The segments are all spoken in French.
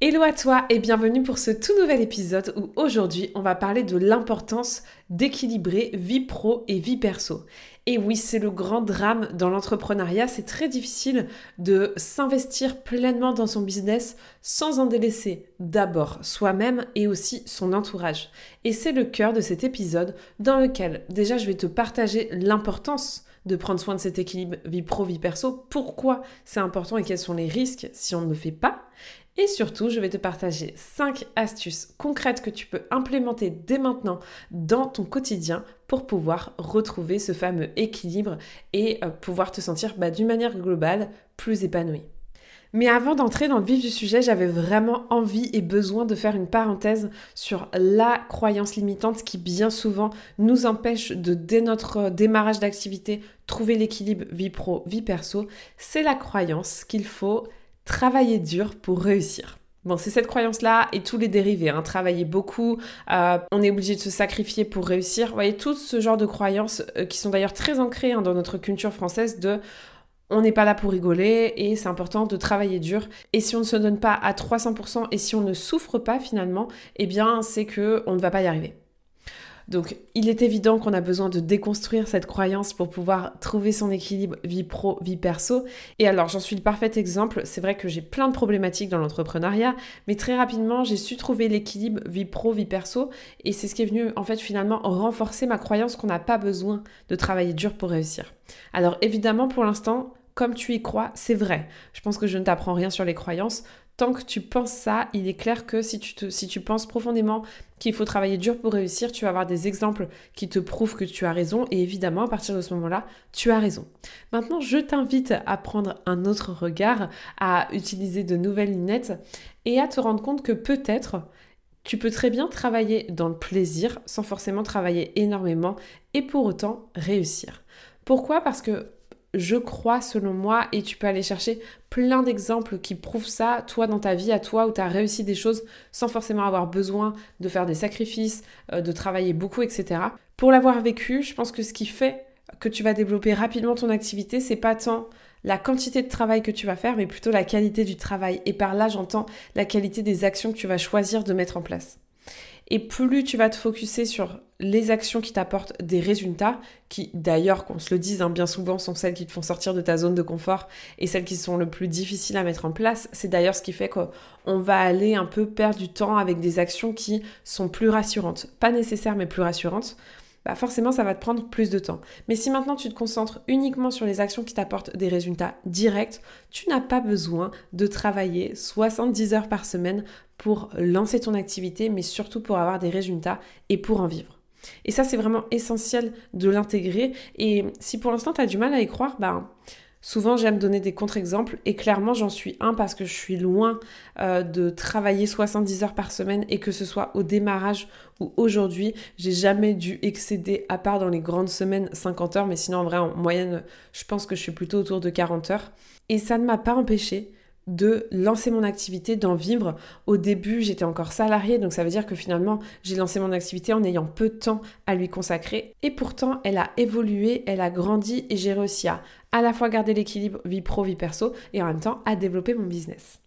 Hello à toi et bienvenue pour ce tout nouvel épisode où aujourd'hui on va parler de l'importance d'équilibrer vie pro et vie perso. Et oui, c'est le grand drame dans l'entrepreneuriat, c'est très difficile de s'investir pleinement dans son business sans en délaisser d'abord soi-même et aussi son entourage. Et c'est le cœur de cet épisode dans lequel déjà je vais te partager l'importance de prendre soin de cet équilibre vie pro-vie perso, pourquoi c'est important et quels sont les risques si on ne le fait pas? Et surtout, je vais te partager 5 astuces concrètes que tu peux implémenter dès maintenant dans ton quotidien pour pouvoir retrouver ce fameux équilibre et euh, pouvoir te sentir bah, d'une manière globale plus épanoui. Mais avant d'entrer dans le vif du sujet, j'avais vraiment envie et besoin de faire une parenthèse sur la croyance limitante qui bien souvent nous empêche de, dès notre démarrage d'activité, trouver l'équilibre vie pro, vie perso. C'est la croyance qu'il faut travailler dur pour réussir. Bon, c'est cette croyance-là et tous les dérivés. Hein. Travailler beaucoup, euh, on est obligé de se sacrifier pour réussir. Vous voyez, tout ce genre de croyances euh, qui sont d'ailleurs très ancrées hein, dans notre culture française de on n'est pas là pour rigoler et c'est important de travailler dur. Et si on ne se donne pas à 300% et si on ne souffre pas finalement, eh bien c'est que on ne va pas y arriver. Donc il est évident qu'on a besoin de déconstruire cette croyance pour pouvoir trouver son équilibre vie pro, vie perso. Et alors j'en suis le parfait exemple, c'est vrai que j'ai plein de problématiques dans l'entrepreneuriat, mais très rapidement j'ai su trouver l'équilibre vie pro, vie perso, et c'est ce qui est venu en fait finalement renforcer ma croyance qu'on n'a pas besoin de travailler dur pour réussir. Alors évidemment pour l'instant, comme tu y crois, c'est vrai. Je pense que je ne t'apprends rien sur les croyances. Tant que tu penses ça, il est clair que si tu, penses profondément qu'il faut travailler dur pour réussir, tu vas avoir des exemples qui te prouvent que tu as raison et évidemment à partir de ce moment-là, tu as raison. Maintenant, je t'invite à prendre un autre regard, à utiliser de nouvelles lunettes et à te rendre compte que peut-être tu peux très bien travailler dans le plaisir sans forcément travailler énormément et pour autant réussir. Pourquoi? Parce que je crois selon moi, et tu peux aller chercher plein d'exemples qui prouvent ça, toi dans ta vie à toi, où tu as réussi des choses sans forcément avoir besoin de faire des sacrifices, euh, de travailler beaucoup, etc. Pour l'avoir vécu, je pense que ce qui fait que tu vas développer rapidement ton activité, c'est pas tant la quantité de travail que tu vas faire, mais plutôt la qualité du travail. Et par là, j'entends la qualité des actions que tu vas choisir de mettre en place. Et plus tu vas te focuser sur les actions qui t'apportent des résultats, qui d'ailleurs, qu'on se le dise, hein, bien souvent sont celles qui te font sortir de ta zone de confort et celles qui sont le plus difficiles à mettre en place. C'est d'ailleurs ce qui fait qu'on va aller un peu perdre du temps avec des actions qui sont plus rassurantes. Pas nécessaires, mais plus rassurantes bah forcément ça va te prendre plus de temps. Mais si maintenant tu te concentres uniquement sur les actions qui t'apportent des résultats directs, tu n'as pas besoin de travailler 70 heures par semaine pour lancer ton activité, mais surtout pour avoir des résultats et pour en vivre. Et ça, c'est vraiment essentiel de l'intégrer. Et si pour l'instant, tu as du mal à y croire, bah, Souvent, j'aime donner des contre-exemples et clairement, j'en suis un parce que je suis loin euh, de travailler 70 heures par semaine et que ce soit au démarrage ou aujourd'hui, j'ai jamais dû excéder, à part dans les grandes semaines, 50 heures, mais sinon, en vrai, en moyenne, je pense que je suis plutôt autour de 40 heures. Et ça ne m'a pas empêché de lancer mon activité, d'en vivre. Au début, j'étais encore salariée, donc ça veut dire que finalement, j'ai lancé mon activité en ayant peu de temps à lui consacrer. Et pourtant, elle a évolué, elle a grandi et j'ai réussi à à la fois garder l'équilibre vie pro, vie perso et en même temps à développer mon business.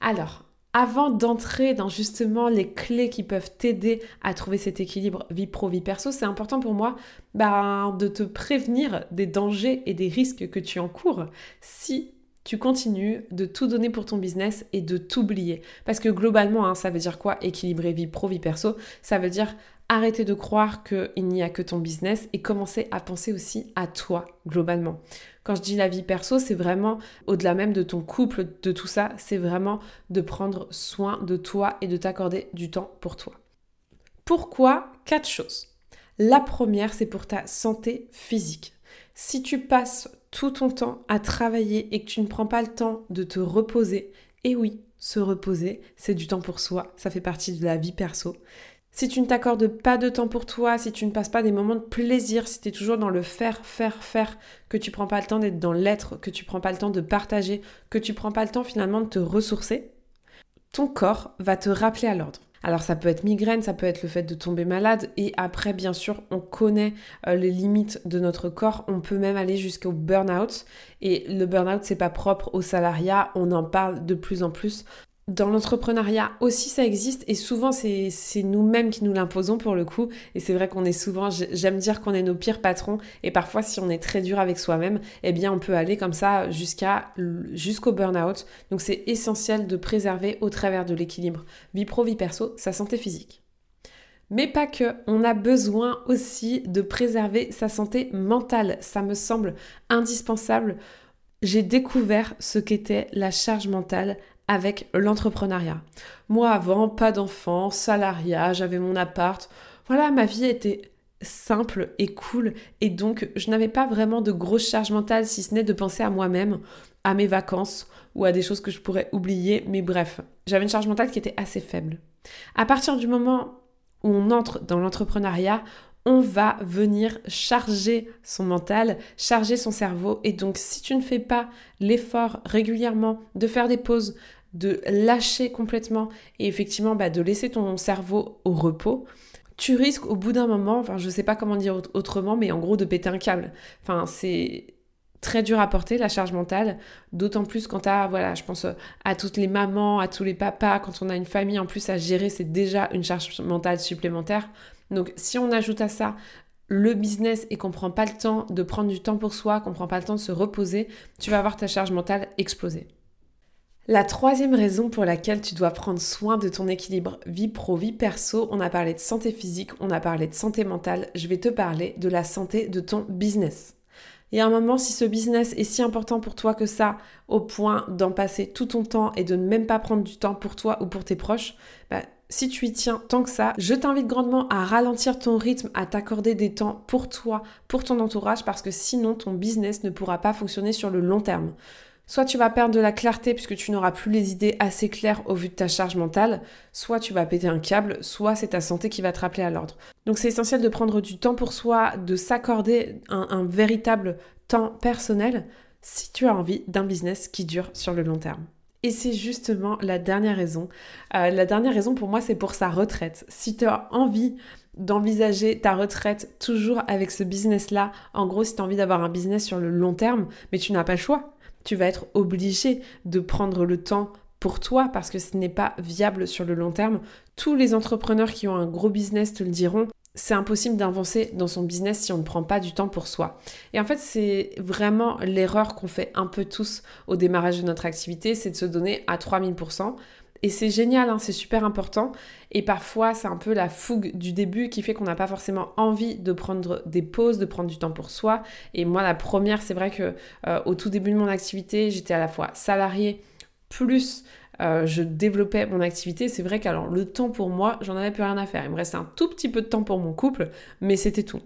Alors, avant d'entrer dans justement les clés qui peuvent t'aider à trouver cet équilibre vie pro, vie perso, c'est important pour moi bah, de te prévenir des dangers et des risques que tu encours si tu continues de tout donner pour ton business et de t'oublier. Parce que globalement, hein, ça veut dire quoi? Équilibrer vie pro, vie perso Ça veut dire arrêter de croire qu'il n'y a que ton business et commencer à penser aussi à toi, globalement. Quand je dis la vie perso, c'est vraiment au-delà même de ton couple, de tout ça, c'est vraiment de prendre soin de toi et de t'accorder du temps pour toi. Pourquoi? Quatre choses. La première, c'est pour ta santé physique. Si tu passes tout ton temps à travailler et que tu ne prends pas le temps de te reposer, et oui, se reposer, c'est du temps pour soi, ça fait partie de la vie perso. Si tu ne t'accordes pas de temps pour toi, si tu ne passes pas des moments de plaisir, si tu es toujours dans le faire, faire, faire, que tu prends pas le temps d'être dans l'être, que tu prends pas le temps de partager, que tu prends pas le temps finalement de te ressourcer, ton corps va te rappeler à l'ordre. Alors ça peut être migraine, ça peut être le fait de tomber malade. Et après bien sûr on connaît euh, les limites de notre corps, on peut même aller jusqu'au burn-out. Et le burn-out c'est pas propre au salariat, on en parle de plus en plus dans l'entrepreneuriat aussi, ça existe et souvent c'est nous-mêmes qui nous l'imposons pour le coup. Et c'est vrai qu'on est souvent, j'aime dire qu'on est nos pires patrons et parfois si on est très dur avec soi-même, eh bien on peut aller comme ça jusqu'à jusqu'au burn-out. Donc c'est essentiel de préserver au travers de l'équilibre vie pro, vie perso, sa santé physique. Mais pas que, on a besoin aussi de préserver sa santé mentale. Ça me semble indispensable j'ai découvert ce qu'était la charge mentale avec l'entrepreneuriat. Moi avant, pas d'enfants, salariat, j'avais mon appart. Voilà, ma vie était simple et cool et donc je n'avais pas vraiment de grosse charge mentale si ce n'est de penser à moi-même, à mes vacances ou à des choses que je pourrais oublier, mais bref, j'avais une charge mentale qui était assez faible. À partir du moment où on entre dans l'entrepreneuriat, on va venir charger son mental, charger son cerveau. Et donc, si tu ne fais pas l'effort régulièrement de faire des pauses, de lâcher complètement et effectivement bah, de laisser ton cerveau au repos, tu risques au bout d'un moment, enfin je sais pas comment dire autrement, mais en gros de péter un câble. Enfin c'est très dur à porter la charge mentale, d'autant plus quand tu as, voilà, je pense à toutes les mamans, à tous les papas, quand on a une famille en plus à gérer, c'est déjà une charge mentale supplémentaire. Donc si on ajoute à ça le business et qu'on prend pas le temps de prendre du temps pour soi, qu'on prend pas le temps de se reposer, tu vas avoir ta charge mentale exploser. La troisième raison pour laquelle tu dois prendre soin de ton équilibre vie pro, vie perso, on a parlé de santé physique, on a parlé de santé mentale, je vais te parler de la santé de ton business. Y a un moment, si ce business est si important pour toi que ça, au point d'en passer tout ton temps et de ne même pas prendre du temps pour toi ou pour tes proches, bah, si tu y tiens tant que ça, je t'invite grandement à ralentir ton rythme, à t'accorder des temps pour toi, pour ton entourage, parce que sinon ton business ne pourra pas fonctionner sur le long terme. Soit tu vas perdre de la clarté puisque tu n'auras plus les idées assez claires au vu de ta charge mentale, soit tu vas péter un câble, soit c'est ta santé qui va te rappeler à l'ordre. Donc c'est essentiel de prendre du temps pour soi, de s'accorder un, véritable temps personnel si tu as envie d'un business qui dure sur le long terme. Et c'est justement la dernière raison. Euh, la dernière raison pour moi, c'est pour sa retraite. Si tu as envie d'envisager ta retraite toujours avec ce business-là, en gros, si tu as envie d'avoir un business sur le long terme, mais tu n'as pas le choix tu vas être obligé de prendre le temps pour toi parce que ce n'est pas viable sur le long terme. Tous les entrepreneurs qui ont un gros business te le diront. C'est impossible d'avancer dans son business si on ne prend pas du temps pour soi. Et en fait, c'est vraiment l'erreur qu'on fait un peu tous au démarrage de notre activité, c'est de se donner à 3000%. Et c'est génial, hein, c'est super important. Et parfois, c'est un peu la fougue du début qui fait qu'on n'a pas forcément envie de prendre des pauses, de prendre du temps pour soi. Et moi, la première, c'est vrai que euh, au tout début de mon activité, j'étais à la fois salariée plus euh, je développais mon activité. C'est vrai qu'alors le temps pour moi, j'en avais plus rien à faire. Il me restait un tout petit peu de temps pour mon couple, mais c'était tout.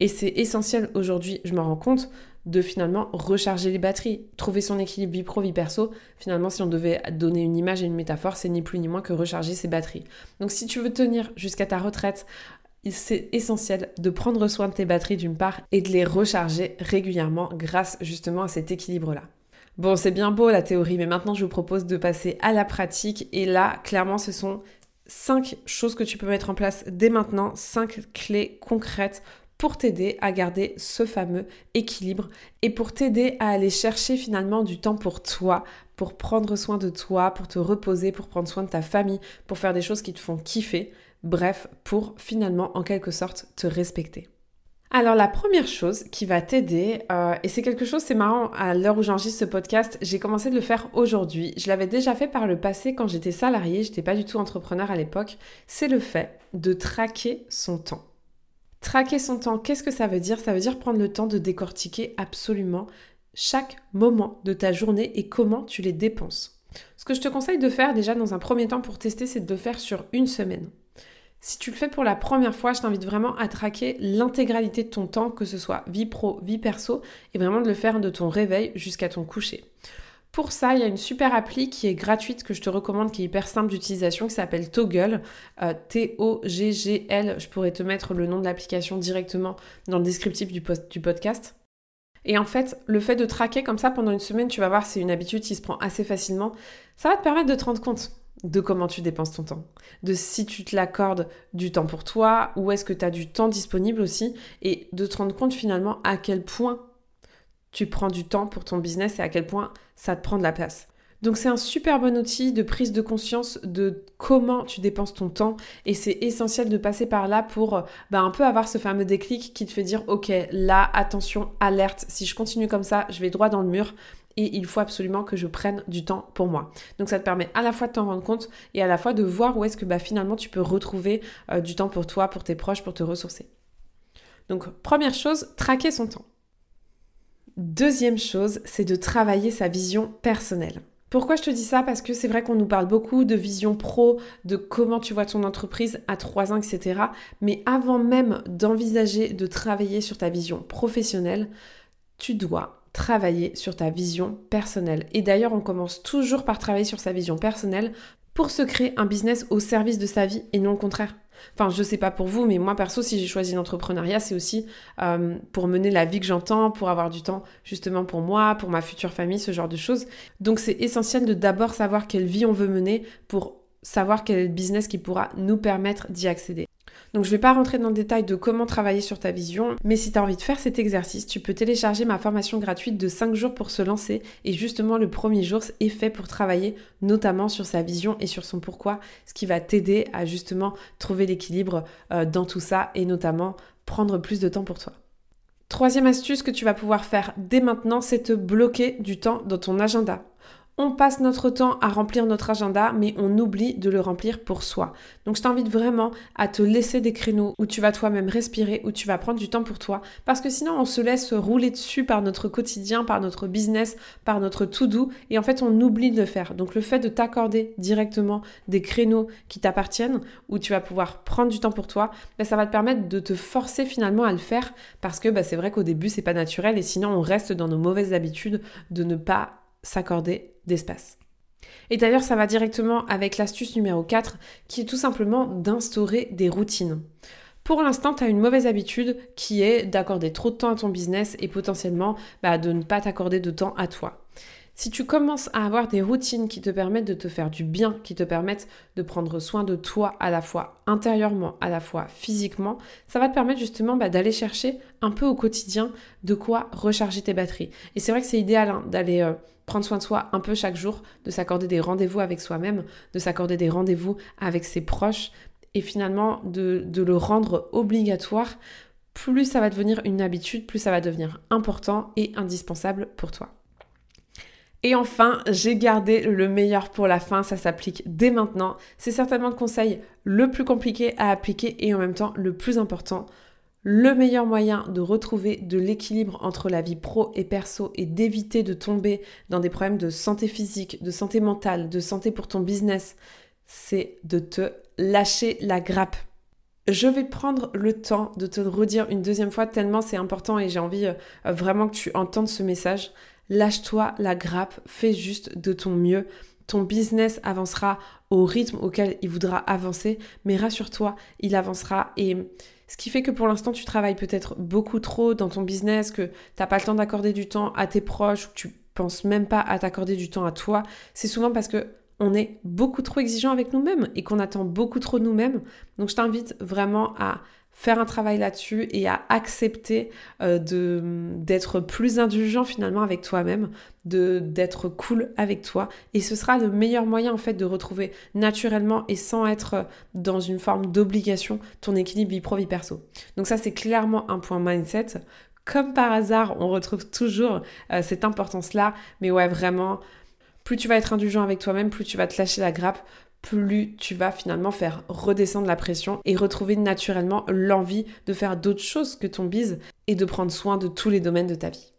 Et c'est essentiel aujourd'hui, je me rends compte, de finalement recharger les batteries, trouver son équilibre vie pro, vie perso. Finalement, si on devait donner une image et une métaphore, c'est ni plus ni moins que recharger ses batteries. Donc si tu veux tenir jusqu'à ta retraite, c'est essentiel de prendre soin de tes batteries d'une part et de les recharger régulièrement grâce justement à cet équilibre-là. Bon, c'est bien beau la théorie, mais maintenant je vous propose de passer à la pratique. Et là, clairement, ce sont cinq choses que tu peux mettre en place dès maintenant, cinq clés concrètes pour t'aider à garder ce fameux équilibre et pour t'aider à aller chercher finalement du temps pour toi, pour prendre soin de toi, pour te reposer, pour prendre soin de ta famille, pour faire des choses qui te font kiffer, bref, pour finalement en quelque sorte te respecter. Alors la première chose qui va t'aider, euh, et c'est quelque chose, c'est marrant, à l'heure où j'enregistre ce podcast, j'ai commencé de le faire aujourd'hui. Je l'avais déjà fait par le passé quand j'étais salariée, j'étais pas du tout entrepreneur à l'époque, c'est le fait de traquer son temps. Traquer son temps, qu'est-ce que ça veut dire? Ça veut dire prendre le temps de décortiquer absolument chaque moment de ta journée et comment tu les dépenses. Ce que je te conseille de faire déjà dans un premier temps pour tester, c'est de le faire sur une semaine. Si tu le fais pour la première fois, je t'invite vraiment à traquer l'intégralité de ton temps, que ce soit vie pro, vie perso, et vraiment de le faire de ton réveil jusqu'à ton coucher. Pour ça, il y a une super appli qui est gratuite que je te recommande, qui est hyper simple d'utilisation, qui s'appelle Toggle. Euh, T-O-G-G-L. Je pourrais te mettre le nom de l'application directement dans le descriptif du, podcast. Et en fait, le fait de traquer comme ça pendant une semaine, tu vas voir, c'est une habitude qui se prend assez facilement. Ça va te permettre de te rendre compte de comment tu dépenses ton temps, de si tu te l'accordes du temps pour toi, ou est-ce que tu as du temps disponible aussi, et de te rendre compte finalement à quel point tu prends du temps pour ton business et à quel point ça te prend de la place. Donc c'est un super bon outil de prise de conscience de comment tu dépenses ton temps et c'est essentiel de passer par là pour bah, un peu avoir ce fameux déclic qui te fait dire ok là attention alerte si je continue comme ça je vais droit dans le mur et il faut absolument que je prenne du temps pour moi. Donc ça te permet à la fois de t'en rendre compte et à la fois de voir où est-ce que bah, finalement tu peux retrouver euh, du temps pour toi, pour tes proches, pour te ressourcer. Donc première chose, traquer son temps. Deuxième chose, c'est de travailler sa vision personnelle. Pourquoi je te dis ça? Parce que c'est vrai qu'on nous parle beaucoup de vision pro, de comment tu vois ton entreprise à 3 ans, etc. Mais avant même d'envisager de travailler sur ta vision professionnelle, tu dois travailler sur ta vision personnelle. Et d'ailleurs, on commence toujours par travailler sur sa vision personnelle pour se créer un business au service de sa vie et non le contraire. Enfin, je sais pas pour vous, mais moi perso, si j'ai choisi l'entrepreneuriat, c'est aussi euh, pour mener la vie que j'entends, pour avoir du temps justement pour moi, pour ma future famille, ce genre de choses. Donc c'est essentiel de d'abord savoir quelle vie on veut mener pour savoir quel est le business qui pourra nous permettre d'y accéder. Donc je ne vais pas rentrer dans le détail de comment travailler sur ta vision, mais si tu as envie de faire cet exercice, tu peux télécharger ma formation gratuite de 5 jours pour se lancer. Et justement, le premier jour est fait pour travailler notamment sur sa vision et sur son pourquoi, ce qui va t'aider à justement trouver l'équilibre euh, dans tout ça et notamment prendre plus de temps pour toi. Troisième astuce que tu vas pouvoir faire dès maintenant, c'est te bloquer du temps dans ton agenda. On passe notre temps à remplir notre agenda, mais on oublie de le remplir pour soi. Donc je t'invite vraiment à te laisser des créneaux où tu vas toi-même respirer, où tu vas prendre du temps pour toi, parce que sinon on se laisse rouler dessus par notre quotidien, par notre business, par notre to-do, et en fait on oublie de le faire. Donc le fait de t'accorder directement des créneaux qui t'appartiennent, où tu vas pouvoir prendre du temps pour toi, ben, ça va te permettre de te forcer finalement à le faire, parce que ben, c'est vrai qu'au début c'est pas naturel, et sinon on reste dans nos mauvaises habitudes de ne pas s'accorder d'espace. Et d'ailleurs, ça va directement avec l'astuce numéro 4, qui est tout simplement d'instaurer des routines. Pour l'instant, tu as une mauvaise habitude qui est d'accorder trop de temps à ton business et potentiellement bah, de ne pas t'accorder de temps à toi. Si tu commences à avoir des routines qui te permettent de te faire du bien, qui te permettent de prendre soin de toi à la fois intérieurement, à la fois physiquement, ça va te permettre justement bah, d'aller chercher un peu au quotidien de quoi recharger tes batteries. Et c'est vrai que c'est idéal hein, d'aller euh, prendre soin de soi un peu chaque jour, de s'accorder des rendez-vous avec soi-même, de s'accorder des rendez-vous avec ses proches et finalement de, le rendre obligatoire. Plus ça va devenir une habitude, plus ça va devenir important et indispensable pour toi. Et enfin, j'ai gardé le meilleur pour la fin, ça s'applique dès maintenant. C'est certainement le conseil le plus compliqué à appliquer et en même temps le plus important. Le meilleur moyen de retrouver de l'équilibre entre la vie pro et perso et d'éviter de tomber dans des problèmes de santé physique, de santé mentale, de santé pour ton business, c'est de te lâcher la grappe. Je vais prendre le temps de te redire une deuxième fois tellement c'est important et j'ai envie euh, vraiment que tu entendes ce message. Lâche-toi la grappe, fais juste de ton mieux. Ton business avancera au rythme auquel il voudra avancer, mais rassure-toi, il avancera et ce qui fait que pour l'instant tu travailles peut-être beaucoup trop dans ton business, que tu n'as pas le temps d'accorder du temps à tes proches, que tu penses même pas à t'accorder du temps à toi, c'est souvent parce que on est beaucoup trop exigeant avec nous-mêmes et qu'on attend beaucoup trop nous-mêmes. Donc je t'invite vraiment à faire un travail là-dessus et à accepter euh, d'être plus indulgent finalement avec toi-même, d'être cool avec toi et ce sera le meilleur moyen en fait de retrouver naturellement et sans être dans une forme d'obligation ton équilibre vie pro vie perso. Donc ça c'est clairement un point mindset. Comme par hasard, on retrouve toujours euh, cette importance là, mais ouais vraiment plus tu vas être indulgent avec toi-même, plus tu vas te lâcher la grappe, plus tu vas finalement faire redescendre la pression et retrouver naturellement l'envie de faire d'autres choses que ton bise et de prendre soin de tous les domaines de ta vie.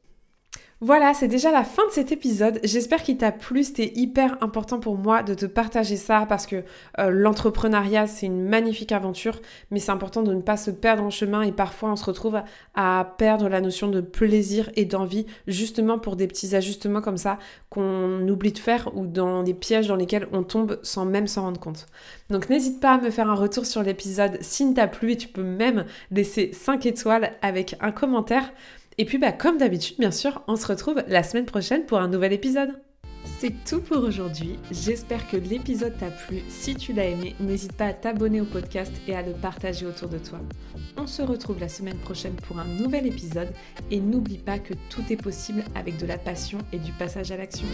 Voilà, c'est déjà la fin de cet épisode. J'espère qu'il t'a plu. C'était hyper important pour moi de te partager ça parce que euh, l'entrepreneuriat, c'est une magnifique aventure, mais c'est important de ne pas se perdre en chemin et parfois on se retrouve à perdre la notion de plaisir et d'envie justement pour des petits ajustements comme ça qu'on oublie de faire ou dans des pièges dans lesquels on tombe sans même s'en rendre compte. Donc n'hésite pas à me faire un retour sur l'épisode s'il t'a plu et tu peux même laisser 5 étoiles avec un commentaire. Et puis bah comme d'habitude bien sûr, on se retrouve la semaine prochaine pour un nouvel épisode. C'est tout pour aujourd'hui. J'espère que l'épisode t'a plu. Si tu l'as aimé, n'hésite pas à t'abonner au podcast et à le partager autour de toi. On se retrouve la semaine prochaine pour un nouvel épisode et n'oublie pas que tout est possible avec de la passion et du passage à l'action.